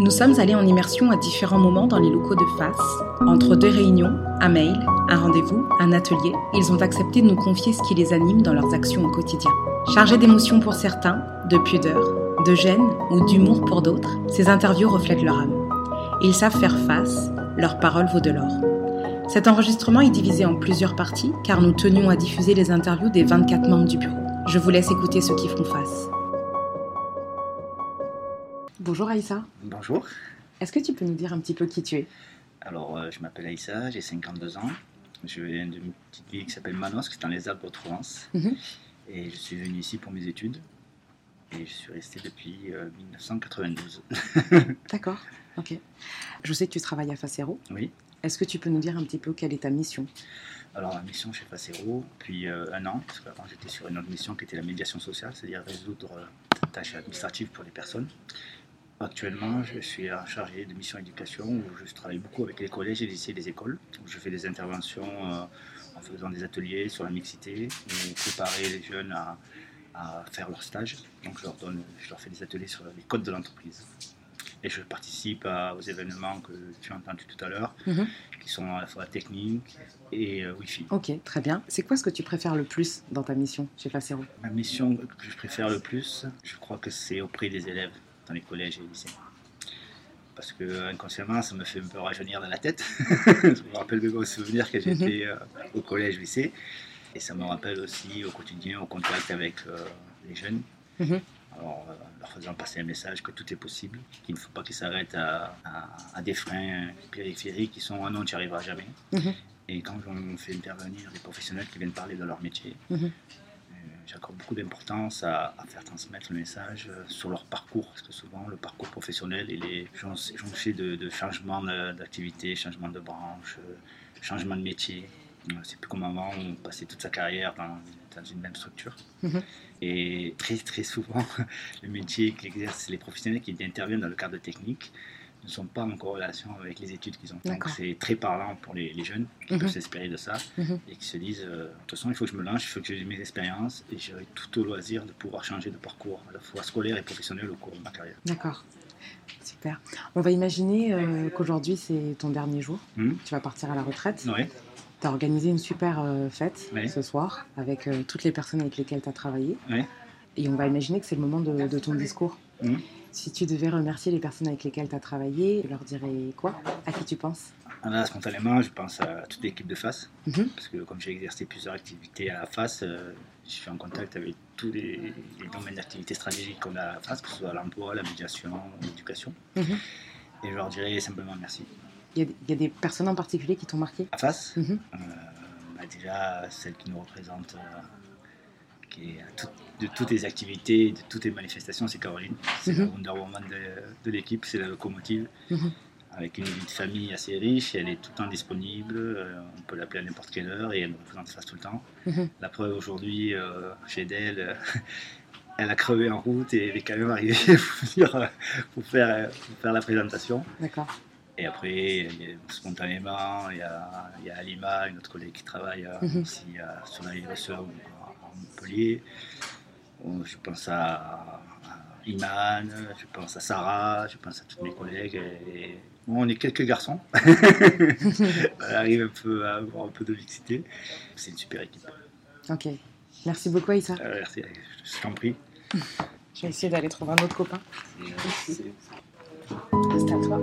Nous sommes allés en immersion à différents moments dans les locaux de FAS. Entre deux réunions, un mail, un rendez-vous, un atelier, ils ont accepté de nous confier ce qui les anime dans leurs actions au quotidien. Chargés d'émotions pour certains, de pudeur, de gêne ou d'humour pour d'autres, ces interviews reflètent leur âme. Ils savent faire face, leur parole vaut de l'or. Cet enregistrement est divisé en plusieurs parties car nous tenions à diffuser les interviews des 24 membres du bureau. Je vous laisse écouter ceux qui font face. Bonjour Aïssa. Bonjour. Est-ce que tu peux nous dire un petit peu qui tu es? Alors, euh, je m'appelle Aïssa, j'ai 52 ans. Je viens d'une petite ville qui s'appelle Manosque, c'est dans les Alpes de Provence. Mhm. Et je suis venu ici pour mes études. Et je suis resté depuis euh, 1992. D'accord, ok. Je sais que tu travailles à Facero. oui. Est-ce que tu peux nous dire un petit peu quelle est ta mission? Alors, la mission chez Facero, depuis euh, un an, parce qu'avant j'étais sur une autre mission qui était la médiation sociale, c'est-à-dire résoudre euh, des tâches administratives pour les personnes. Actuellement, je suis chargé de mission éducation où je travaille beaucoup avec les collèges et les lycées et les écoles. Où je fais des interventions euh, en faisant des ateliers sur la mixité, ou préparer les jeunes à, à faire leur stage. Donc je leur, donne, je leur fais des ateliers sur les codes de l'entreprise. Et je participe à- aux événements que tu as entendus tout à l'heure, Mhm. qui sont à la fois techniques et euh, Wi-Fi. Ok, très bien. C'est quoi ce que tu préfères le plus dans ta mission chez Facero Ma mission que je préfère le plus, je crois que c'est auprès des élèves dans les collèges et les lycées. Parce que inconsciemment, ça me fait un peu rajeunir dans la tête. je me rappelle de bons souvenirs que j'étais euh, au collège, lycée. Et ça me rappelle aussi au quotidien, au contact avec euh, les jeunes. Mhm. Alors, euh, leur faisant passer un message que tout est possible, qu'il ne faut pas qu'ils s'arrêtent à, à- à des freins périphériques qui sont ah non, tu n'y arriveras jamais. Mhm. Et quand on fait intervenir des professionnels qui viennent parler de leur métier, Mhm. J'accorde beaucoup d'importance à, à faire transmettre le message euh, sur leur parcours, parce que souvent le parcours professionnel il est jon- jonché de, de changements d'activité, changements de branche, euh, changements de métier. Euh, C'est plus comme avant, on passait toute sa carrière dans, dans une même structure. Mhm. Et très très souvent, le métier qu'exercent les professionnels qui interviennent dans le cadre technique ne sont pas en corrélation avec les études qu'ils ont. Donc c'est très parlant pour les, les jeunes qui Mhm. peuvent s'inspirer de ça Mhm. et qui se disent euh, de toute façon il faut que je me lance, il faut que j'ai mes expériences et j'aurai tout au loisir de pouvoir changer de parcours à la fois scolaire et professionnel au cours de ma carrière. D'accord. Super. On va imaginer euh, qu'aujourd'hui c'est ton dernier jour. Mhm. Tu vas partir à la retraite. Tu as organisé une super euh, fête Oui. ce soir avec toutes les personnes avec lesquelles tu as travaillé. Et on va imaginer que c'est le moment de, de ton discours. Mhm. Si tu devais remercier les personnes avec lesquelles tu as travaillé, tu leur dirais quoi? À qui tu penses? Ah, Là, spontanément, je pense à toute l'équipe de face, Mhm. parce que comme j'ai exercé plusieurs activités à la face, euh, je suis en contact avec tous les, les domaines d'activité stratégiques qu'on a à la face, que ce soit l'emploi, la médiation, l'éducation. Mhm. Et je leur dirais simplement merci. Il y, a- il y a des personnes en particulier qui t'ont marqué? À face? Euh, bah déjà, celle qui nous représente, euh, qui est à tout- de toutes les activités, de toutes les manifestations, c'est Caroline. C'est la Mhm. Wonder Woman de, de l'équipe, c'est la locomotive. Mhm. Avec une vie de famille assez riche, elle est tout le temps disponible, euh, on peut l'appeler à n'importe quelle heure et elle nous représente face tout le temps. Mhm. La preuve aujourd'hui, euh, chez d'elle, euh, elle a crevé en route et elle est quand même arrivée pour, faire, pour faire la présentation. D'accord. Et après, spontanément, il y a, il y a Alima, une autre collègue qui travaille aussi sur la à à Montpellier. Bon, Je pense à, Iman, je pense à Sarah, je pense à tous mes collègues. Et, bon, on est quelques garçons. on arrive un peu à avoir un peu de mixité. C'est une super équipe. Ok. Merci beaucoup, Aïssa. Euh, merci, je t'en prie. Je vais essayer d'aller trouver un autre copain. C'est- C'est à toi.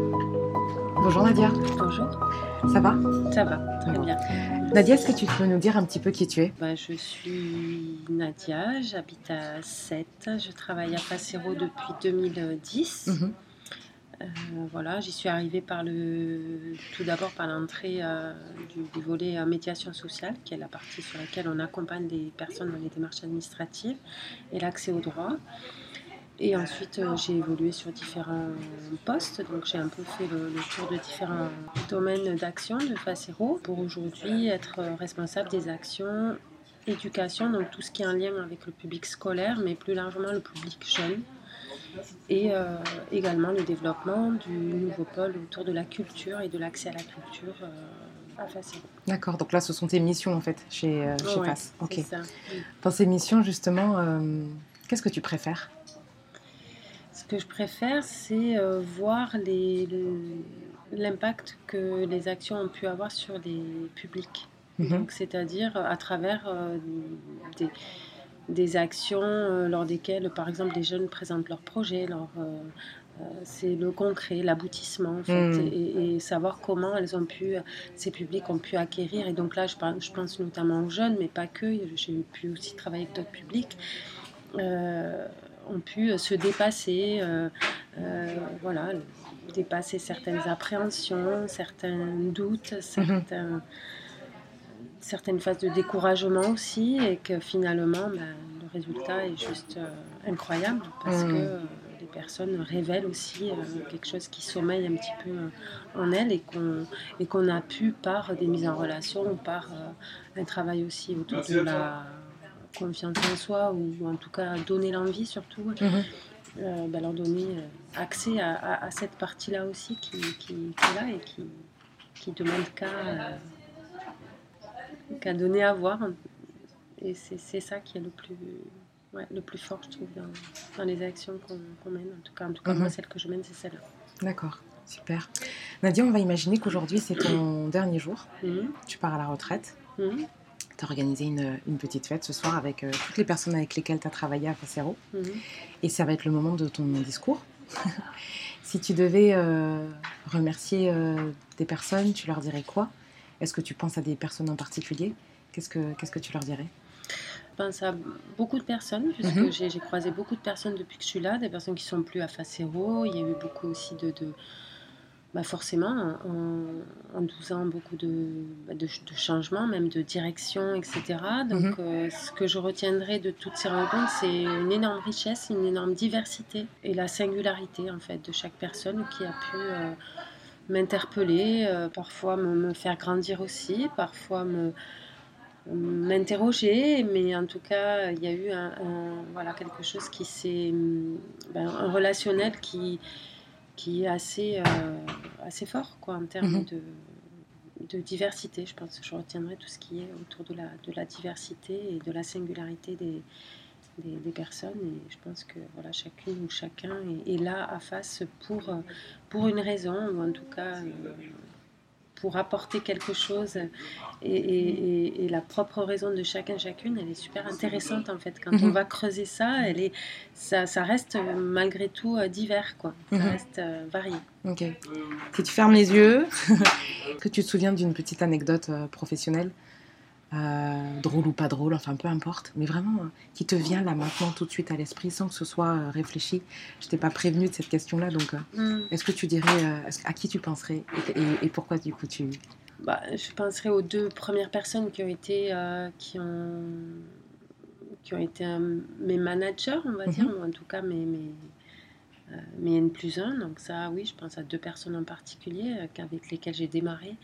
Bonjour Nadia. Bonjour, Ça va? Ça va, très bien. Nadia, est-ce que tu peux nous dire un petit peu qui tu es? Bah, je suis Nadia, j'habite à Sète, je travaille à Facero depuis 2010. Mhm. Euh, voilà, j'y suis arrivée par le, tout d'abord par l'entrée euh, du, du volet euh, médiation sociale, qui est la partie sur laquelle on accompagne les personnes dans les démarches administratives et l'accès au droit. Et ensuite, euh, j'ai évolué sur différents postes, donc j'ai un peu fait le, le tour de différents domaines d'action de Facero pour aujourd'hui être responsable des actions éducation, donc tout ce qui est en lien avec le public scolaire, mais plus largement le public jeune. Et euh, également le développement du nouveau pôle autour de la culture et de l'accès à la culture euh, à Facero. D'accord, donc là, ce sont tes missions en fait chez, euh, chez Ouais, ça. Dans ces missions, justement, qu'est-ce que tu préfères? Que je préfère, c'est voir l'impact que les actions ont pu avoir sur les publics. Mhm. C'est-à-dire à travers des, des, actions lors desquelles, par exemple, des jeunes présentent leurs projets, leurs euh, c'est le concret, l'aboutissement, en fait, hmm. et, savoir comment elles ont pu, ces publics ont pu acquérir. Et donc là, je, je pense notamment aux jeunes, mais pas que. J'ai pu aussi travailler avec d'autres publics. Euh, ont pu se dépasser, euh, voilà, dépasser certaines appréhensions, certains doutes, mhm. certains, certaines phases de découragement aussi, et que finalement, ben, le résultat est juste incroyable parce hmm. que les personnes révèlent aussi euh, quelque chose qui sommeille un petit peu euh, en elles et qu'on et qu'on a pu par des mises en relation ou par euh, un travail aussi autour de la confiance en soi ou, en tout cas donner l'envie surtout. Mhm. Bah, leur donner accès à, cette partie-là aussi qui, qui, est là et qui, qui demande qu'à qu'à donner à voir. Et c'est ça qui est le plus, le plus fort, je trouve, dans, les actions qu'on mène. En tout cas, en tout cas moi, mhm. celle que je mène, c'est celle-là. D'accord, super. Nadia, on va imaginer qu'aujourd'hui, c'est ton dernier jour. Mhm. Tu pars à la retraite. Tu as organisé une, une, petite fête ce soir avec euh, toutes les personnes avec lesquelles tu as travaillé à Facero. Et ça va être le moment de ton discours. si tu devais euh, remercier euh, des personnes, tu leur dirais quoi? Est-ce que tu penses à des personnes en particulier? Qu'est-ce que Qu'est-ce que tu leur dirais? Pense à beaucoup de personnes, puisque mhm. j'ai croisé beaucoup de personnes depuis que je suis là, des personnes qui sont plus à Facero. Il y a eu beaucoup aussi de. Bah forcément, en, 12 ans, beaucoup bah, de, de, changements, même de direction, etc. Donc, mhm. euh, ce que je retiendrai de toutes ces rencontres, c'est une énorme richesse, une énorme diversité et la singularité, en fait, de chaque personne qui a pu. Euh, m'interpeller, euh, parfois me, me, faire grandir aussi, parfois me, m'interroger, mais en tout cas, il y a eu un, voilà, quelque chose qui s'est. Ben, un relationnel qui, qui est assez, euh, assez fort quoi, en termes mhm. de, de, diversité. Je pense que je retiendrai tout ce qui est autour de la, de la diversité et de la singularité des, des, personnes. Et je pense que voilà, chacune ou chacun est, là à face pour, pour une raison, ou en tout cas. Euh, pour apporter quelque chose et, la propre raison de chacun chacune elle est super intéressante en fait. Quand on mhm. va creuser ça elle est ça, ça reste malgré tout euh, divers quoi. Ça mhm. reste euh, varié. Ok. Si tu fermes les yeux que tu te souviens d'une petite anecdote euh, professionnelle euh, drôle ou pas drôle, enfin peu importe, mais vraiment euh, qui te vient là maintenant tout de suite à l'esprit sans que ce soit euh, réfléchi. Je t'ai pas prévenu de cette question-là, donc mm. est-ce que tu dirais à qui tu penserais et, pourquoi du coup tu bah, Je penserais aux deux premières personnes qui ont été qui ont qui ont été mes managers, on va dire, mhm. ou en tout cas mes, mes, mes N plus 1. Donc ça, oui, je pense à deux personnes en particulier avec lesquelles j'ai démarré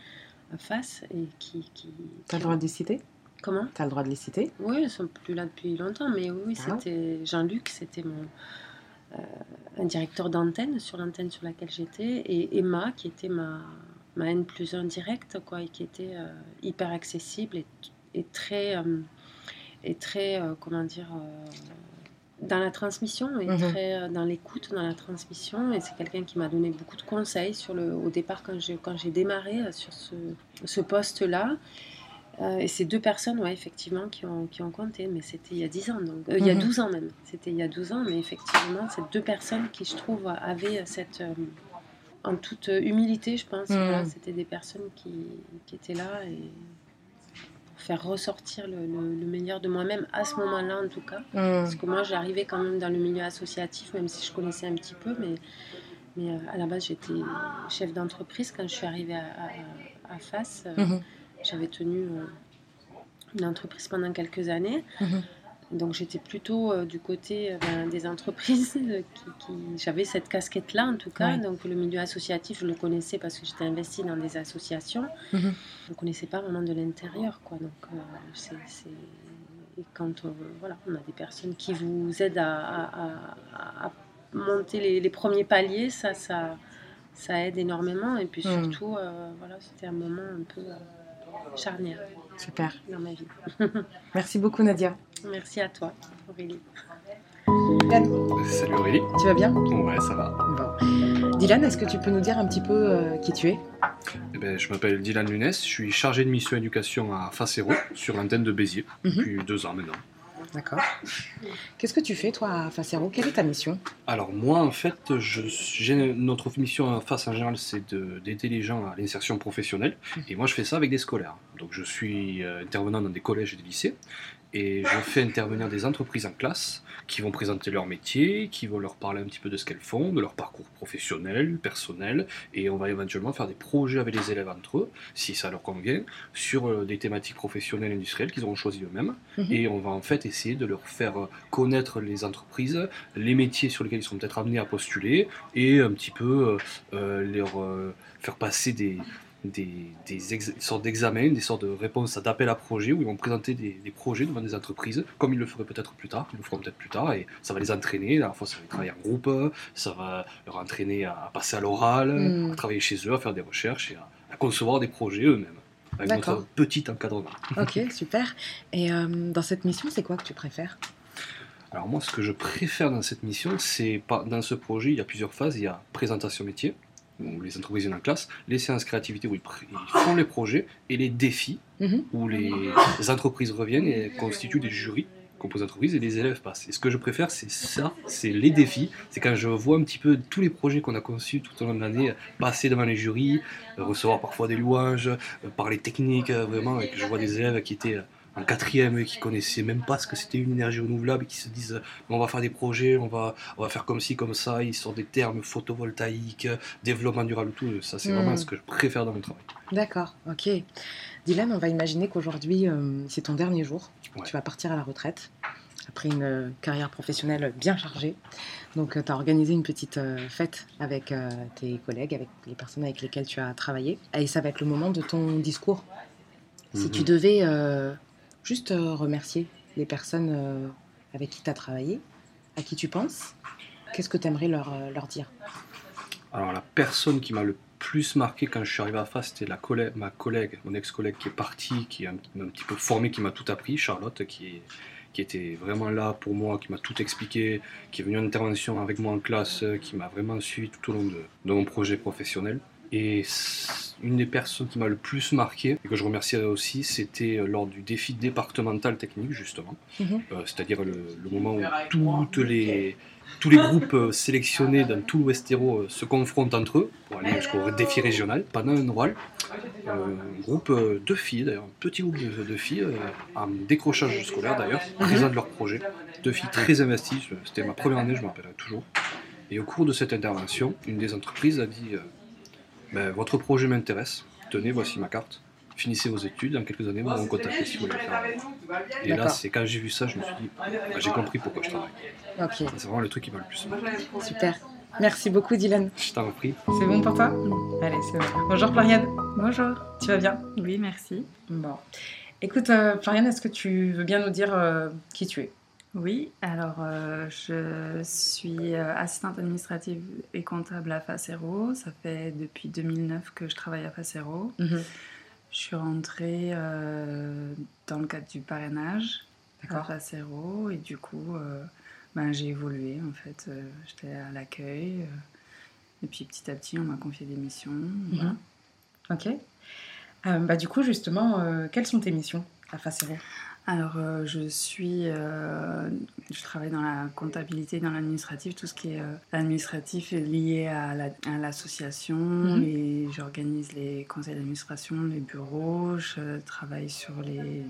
face et qui. qui T'as le droit de les citer Comment? T'as le droit de les citer? Oui, ils sont plus là depuis longtemps, mais oui, ah. c'était Jean-Luc, c'était mon euh, un directeur d'antenne sur l'antenne sur laquelle j'étais, et Emma, qui était ma, ma N plus 1 directe, quoi, et qui était euh, hyper accessible et, et très, euh, et très comment dire, dans la transmission et mhm. très euh, dans l'écoute, dans la transmission. Et c'est quelqu'un qui m'a donné beaucoup de conseils sur le, au départ quand j'ai, quand j'ai démarré euh, sur ce, ce poste-là. Euh, et ces deux personnes, ouais, effectivement, qui ont, qui ont compté, mais c'était il y a 10 ans, donc, il y a 12 mhm. ans même. C'était il y a 12 ans, mais effectivement, ces deux personnes qui, je trouve, avaient cette. en toute humilité, je pense, mhm. c'était des personnes qui, qui étaient là et faire ressortir le, meilleur de moi-même à ce moment-là en tout cas. Mmh. Parce que moi j'arrivais quand même dans le milieu associatif, même si je connaissais un petit peu, mais, mais euh, à la base j'étais chef d'entreprise quand je suis arrivée à, à, Face. Euh, mmh. J'avais tenu euh, une entreprise pendant quelques années. Mmh. Donc j'étais plutôt euh, du côté euh, ben, des entreprises qui, j'avais cette casquette là en tout cas. Donc le milieu associatif, je le connaissais parce que j'étais investie dans des associations. Mhm. Je ne connaissais pas vraiment de l'intérieur quoi. Donc euh, c'est, et quand voilà, on a des personnes qui vous aident à, monter les, premiers paliers, ça, ça, ça aide énormément. Et puis mhm. surtout, voilà, c'était un moment un peu charnière. Super. Dans ma vie. Merci beaucoup Nadia. Merci à toi, Aurélie. Dylan. Salut Aurélie. Tu vas bien? Ouais, ça va. Bon. Dylan, est-ce que tu peux nous dire un petit peu euh, qui tu es? Eh ben, je m'appelle Dylan Lunes, je suis chargé de mission éducation à Facero sur l'antenne de Béziers Mhm. depuis deux ans maintenant. D'accord. Qu'est-ce que tu fais toi à Facero Quelle est ta mission? Alors moi en fait, je, notre mission à face en général c'est de- d'aider les gens à l'insertion professionnelle. Et moi je fais ça avec des scolaires. Donc je suis euh, intervenant dans des collèges et des lycées et je fais intervenir des entreprises en classe qui vont présenter leur métier, qui vont leur parler un petit peu de ce qu'elles font, de leur parcours professionnel, personnel et on va éventuellement faire des projets avec les élèves entre eux, si ça leur convient, sur euh, des thématiques professionnelles industrielles qu'ils auront choisies eux-mêmes Mhm. et on va en fait essayer de leur faire euh, connaître les entreprises, les métiers sur lesquels ils sont peut-être amenés à postuler et un petit peu euh, euh, leur euh, faire passer des, des, des ex- sortes d'examens, des sortes de réponses à d'appel à projets où ils vont présenter des, des projets devant des entreprises, comme ils le feraient peut-être plus tard, ils le feront peut-être plus tard, et ça va les entraîner, la fois ça va les travailler en groupe, ça va leur entraîner à passer à l'oral, Mm. à travailler chez eux, à faire des recherches et à, à concevoir des projets eux-mêmes, avec notre petit encadrement. Ok, super. Et euh, dans cette mission, c'est quoi que tu préfères? Alors moi, ce que je préfère dans cette mission, c'est dans ce projet, il y a plusieurs phases. Il y a présentation métier, où les entreprises viennent en classe, les séances créativité où ils, font les projets, et les défis, Mhm. où les, les entreprises reviennent et constituent des jurys composés d'entreprises et les élèves passent. Et ce que je préfère, c'est ça, c'est les défis. C'est quand je vois un petit peu tous les projets qu'on a conçus tout au long de l'année passer devant les jurys, euh, recevoir parfois des louanges, euh, parler technique, euh, vraiment, et que je vois des élèves qui étaient en quatrième qui connaissaient même pas ce que c'était une énergie renouvelable et qui se disent euh, on va faire des projets, on va, on va faire comme ci, comme ça, ils sortent des termes photovoltaïques, développement durable, tout, ça c'est vraiment ce que je préfère dans mon travail. D'accord, ok. Dylan, on va imaginer qu'aujourd'hui, euh, c'est ton dernier jour. Ouais. Tu vas partir à la retraite après une euh, carrière professionnelle bien chargée. Donc, tu as organisé une petite euh, fête avec tes collègues, avec les personnes avec lesquelles tu as travaillé. Et ça va être le moment de ton discours. Si Mhm. tu devais euh, juste euh, remercier les personnes euh, avec qui tu as travaillé, à qui tu penses, qu'est-ce que tu aimerais leur, euh, leur dire? Alors la personne qui m'a le plus marqué quand je suis arrivé à FAS, c'était ma collègue, mon ex-collègue qui est partie, qui est un, petit peu formée, qui m'a tout appris, Charlotte, qui, était vraiment là pour moi, qui m'a tout expliqué, qui est venue en intervention avec moi en classe, qui m'a vraiment suivi tout au long de mon projet professionnel. Et une des personnes qui m'a le plus marqué, et que je remercierai aussi, c'était euh, lors du défi départemental technique, justement. Mhm. Euh, C'est-à-dire le, le moment où toutes les, tous les groupes euh, sélectionnés dans tout l'Ouest Hérault euh, se confrontent entre eux pour aller jusqu'au défi régional. Pendant un oral, euh, un groupe de filles, d'ailleurs, un petit groupe de, de filles, euh, en décrochage scolaire d'ailleurs, présentent leur projet. Deux filles très investies, c'était ma première année, je me rappellerai toujours. Et au cours de cette intervention, une des entreprises a dit Ben, Votre projet m'intéresse, tenez, voici ma carte. Finissez vos études, dans quelques années, vous m'en contactez si vous voulez le faire. Et là, c'est quand j'ai vu ça, je me suis dit Ah, J'ai compris pourquoi je travaille. C'est vraiment le truc qui m'a le plus super. Merci beaucoup, Dylan. Je t'en prie. C'est bon pour toi? Allez, c'est bon. Bonjour, Floriane. Bonjour. Tu vas bien? Oui, merci. Bon. Écoute, euh, Floriane, est-ce que tu veux bien nous dire euh, qui tu es? Oui, alors euh, je suis euh, assistante administrative et comptable à Facero. Ça fait depuis 2009 que je travaille à Facero. Mhm. Je suis rentrée euh, dans le cadre du parrainage à. Facero et du coup, euh, ben, j'ai évolué en fait. J'étais à l'accueil et puis petit à petit, on m'a confié des missions. voilà. Mhm. Ok. Bah, du coup, justement, quelles sont tes missions à Facero? Alors, euh, je suis, euh, je travaille dans la comptabilité, dans l'administratif, tout ce qui est euh, administratif est lié à la- l'association, Mhm. et j'organise les conseils d'administration, les bureaux, je travaille sur les,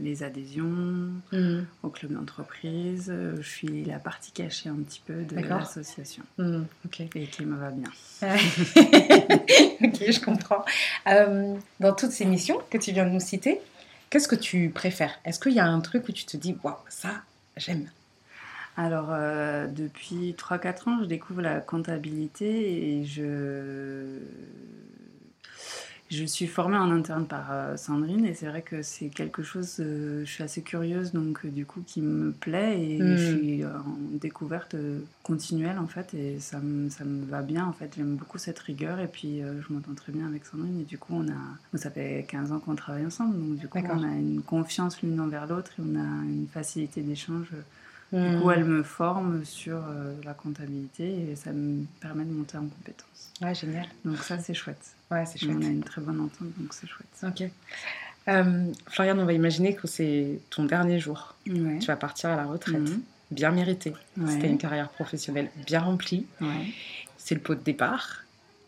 les adhésions Mhm. au club d'entreprise, je suis la partie cachée un petit peu de l'association, Mhm. Ok. et qui me va bien. ok, je comprends. Dans toutes ces missions que tu viens de nous citer, qu'est-ce que tu préfères? Est-ce qu'il y a un truc où tu te dis, waouh, ça, j'aime? Alors, euh, depuis 3-4 ans, je découvre la comptabilité et je, je suis formée en interne par euh, Sandrine et c'est vrai que c'est quelque chose, euh, je suis assez curieuse donc euh, du coup qui me plaît et je suis euh, en découverte continuelle en fait et ça me, ça me va bien en fait. J'aime beaucoup cette rigueur et puis je m'entends très bien avec Sandrine et du coup on a, ça fait 15 ans qu'on travaille ensemble donc du coup on a une confiance l'une envers l'autre et on a une facilité d'échange Du coup, elle me forme sur la comptabilité et ça me permet de monter en compétences. Ouais, génial. Donc ça, c'est chouette. Ouais, c'est chouette. On a une très bonne entente, donc c'est chouette. Ok. Euh, Floriane, on va imaginer que c'est ton dernier jour. Ouais. Tu vas partir à la retraite. Mhm. Bien mérité. Ouais. C'était une carrière professionnelle bien remplie. Ouais. C'est le pot de départ.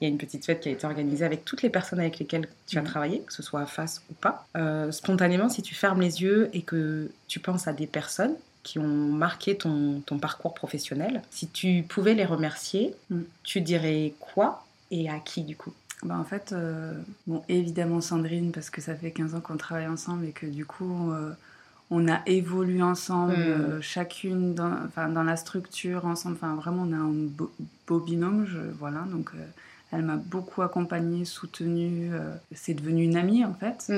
Il y a une petite fête qui a été organisée avec toutes les personnes avec lesquelles tu as Mhm. travaillé, que ce soit à face ou pas. Euh, spontanément, si tu fermes les yeux et que tu penses à des personnes qui ont marqué ton, ton parcours professionnel, si tu pouvais les remercier, Mhm. tu dirais quoi et à qui du coup? Bah, en fait, euh, bon, évidemment Sandrine, parce que ça fait 15 ans qu'on travaille ensemble et que du coup, euh, on a évolué ensemble, Mm. euh, chacune dans, dans la structure ensemble. Enfin, vraiment, on a un beau, beau binôme. Je, voilà, donc, elle m'a beaucoup accompagnée, soutenue. c'est devenu une amie, en fait,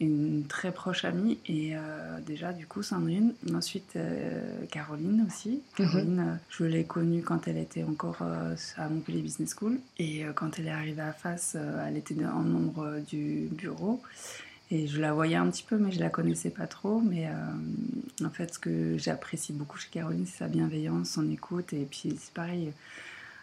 une très proche amie. Et euh, déjà, du coup, Sandrine. Ensuite, euh, Caroline aussi. Caroline, euh, je l'ai connue quand elle était encore à Montpellier Business School. Et quand elle est arrivée à Face, elle était en nombre du bureau. Et je la voyais un petit peu, mais je la connaissais pas trop. Mais en fait, ce que j'apprécie beaucoup chez Caroline, c'est sa bienveillance, son écoute. Et puis, c'est pareil,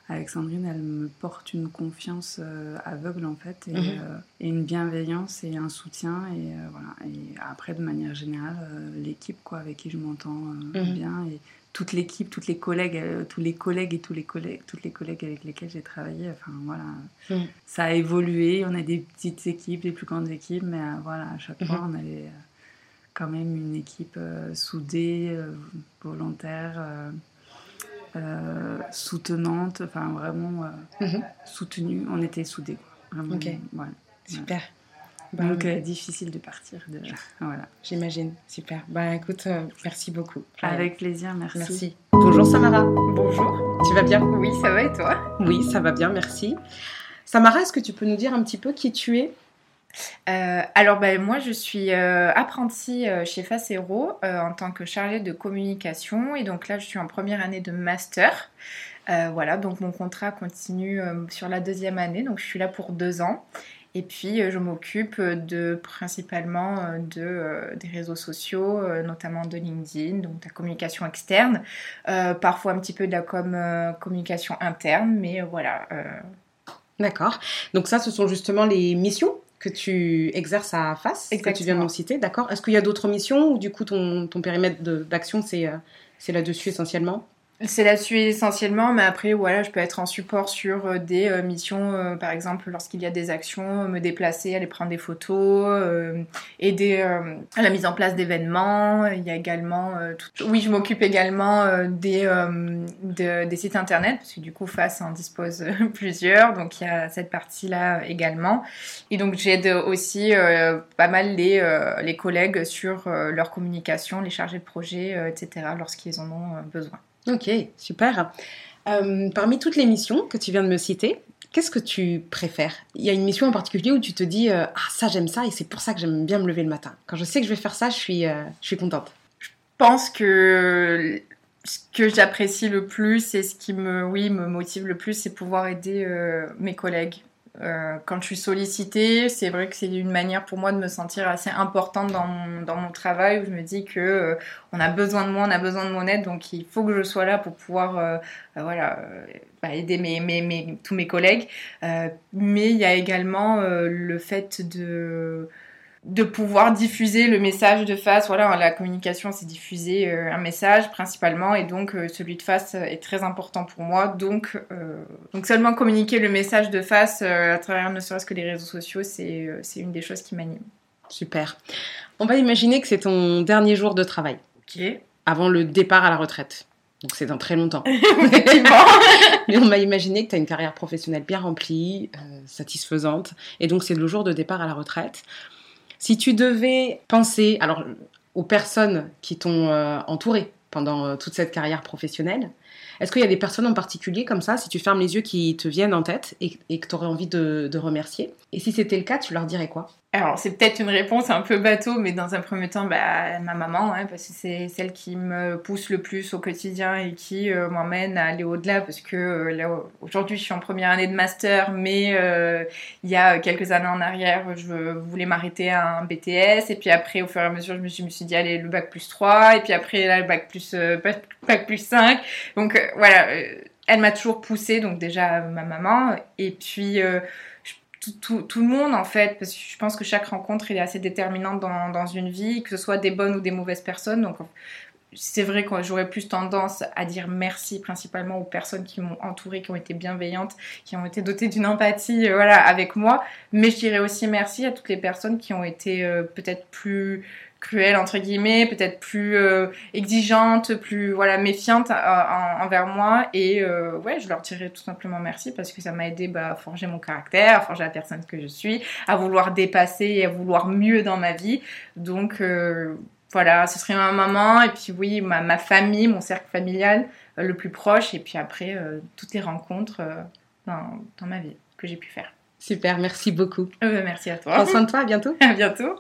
avec Sandrine, elle me porte une confiance euh, aveugle, en fait, et, Mhm. euh, et une bienveillance et un soutien. Et euh, voilà. Et après, de manière générale, l'équipe, quoi, avec qui je m'entends Mhm. bien. Et toute l'équipe, toutes les collègues, tous les collègues et tous les collègues, toutes les collègues avec lesquels j'ai travaillé. Enfin, voilà. Mhm. Ça a évolué. On a des petites équipes, des plus grandes équipes, mais voilà, à chaque fois, on avait quand même une équipe soudée, volontaire, euh, soutenante, enfin vraiment euh, Mhm. soutenue. On était soudés. quoi. Vraiment, Ok. voilà. Super. Bah, Donc, euh, difficile de partir déjà. Voilà. J'imagine. Super. Bah écoute, euh, merci beaucoup. Avec plaisir, merci. Merci. Bonjour Samara. Bonjour. Tu vas bien? Oui, ça va et toi? Oui, ça va bien, merci. Samara, est-ce que tu peux nous dire un petit peu qui tu es? Euh, Alors, ben, moi, je suis euh, apprentie euh, chez Facero euh, en tant que chargée de communication. Et donc là, je suis en première année de master. Voilà, donc mon contrat continue sur la deuxième année. Donc, je suis là pour deux ans. Et puis, je m'occupe de principalement de, des réseaux sociaux, notamment de LinkedIn, donc de la communication externe, parfois un petit peu de la com, communication interne, mais voilà, D'accord. Donc ça, ce sont justement les missions que tu exerces à face, que tu viens de Exactement. nous citer, d'accord? Est-ce qu'il y a d'autres missions ou du coup ton, ton périmètre d'action, c'est euh, c'est là-dessus essentiellement? C'est là-dessus essentiellement, mais après, voilà, je peux être en support sur euh, des euh, missions, euh, par exemple, lorsqu'il y a des actions, me déplacer, aller prendre des photos, aider à la mise en place d'événements. Il y a également, tout- oui, je m'occupe également des, de- des sites internet, parce que du coup, FACE en dispose plusieurs, donc il y a cette partie-là également. Et donc, j'aide aussi pas mal les, les collègues sur leur communication, les chargés de projet, etc., lorsqu'ils en ont besoin. Ok, super. Euh, parmi toutes les missions que tu viens de me citer, qu'est-ce que tu préfères? Il y a une mission en particulier où tu te dis euh, Ah, ça j'aime ça et c'est pour ça que j'aime bien me lever le matin. Quand je sais que je vais faire ça, je suis, euh, je suis contente. pense que ce que j'apprécie le plus et ce qui me, oui, me motive le plus, c'est pouvoir aider mes collègues. Euh, quand je suis sollicitée, c'est vrai que c'est une manière pour moi de me sentir assez importante dans mon, dans mon travail où je me dis que euh, on a besoin de moi, on a besoin de mon aide, donc il faut que je sois là pour pouvoir euh, euh, voilà, euh, bah, aider mes, mes, mes- tous mes collègues. Mais il y a également le fait de de pouvoir diffuser le message de face. Voilà, la communication, c'est diffuser euh, un message principalement, et donc euh, celui de face est très important pour moi. Donc, euh, donc seulement communiquer le message de face euh, à travers ne serait-ce que les réseaux sociaux, c'est euh, une des choses qui m'anime. Super. On va imaginer que c'est ton dernier jour de travail, Ok. avant le départ à la retraite. Donc c'est dans très longtemps. Mais on va imaginer que tu as une carrière professionnelle bien remplie, euh, satisfaisante, et donc c'est le jour de départ à la retraite. Si tu devais penser alors, aux personnes qui t'ont euh, entouré pendant euh, toute cette carrière professionnelle, est-ce qu'il y a des personnes en particulier comme ça, si tu fermes les yeux, qui te viennent en tête et, que tu aurais envie de remercier? Et si c'était le cas, tu leur dirais quoi? Alors, c'est peut-être une réponse un peu bateau, mais dans un premier temps, bah, ma maman, hein, parce que c'est celle qui me pousse le plus au quotidien et qui euh, m'emmène à aller au-delà, parce que euh, là, aujourd'hui, je suis en première année de master, mais euh, il y a quelques années en arrière, je voulais m'arrêter à un BTS, et puis après, au fur et à mesure, je me suis, dit, allez, le bac plus 3, et puis après, là, le bac plus, bac plus 5. Donc, voilà, elle m'a toujours poussée, donc déjà, ma maman, et puis tout, le monde en fait, parce que je pense que chaque rencontre est assez déterminante dans, une vie, que ce soit des bonnes ou des mauvaises personnes. Donc c'est vrai que j'aurais plus tendance à dire merci principalement aux personnes qui m'ont entourée, qui ont été bienveillantes, qui ont été dotées d'une empathie euh, voilà, avec moi. Mais je dirais aussi merci à toutes les personnes qui ont été euh, peut-être plus cruelle entre guillemets, peut-être plus euh, exigeante, plus voilà méfiante euh, envers moi et euh, ouais, je leur dirais tout simplement merci parce que ça m'a aidé bah, à forger mon caractère, à forger la personne que je suis, à vouloir dépasser et à vouloir mieux dans ma vie. Donc voilà, ce serait ma maman et puis oui, ma, ma famille, mon cercle familial le plus proche et puis après toutes les rencontres dans, dans ma vie que j'ai pu faire. Super, merci beaucoup. merci à toi. Prends soin de toi, à bientôt. À bientôt.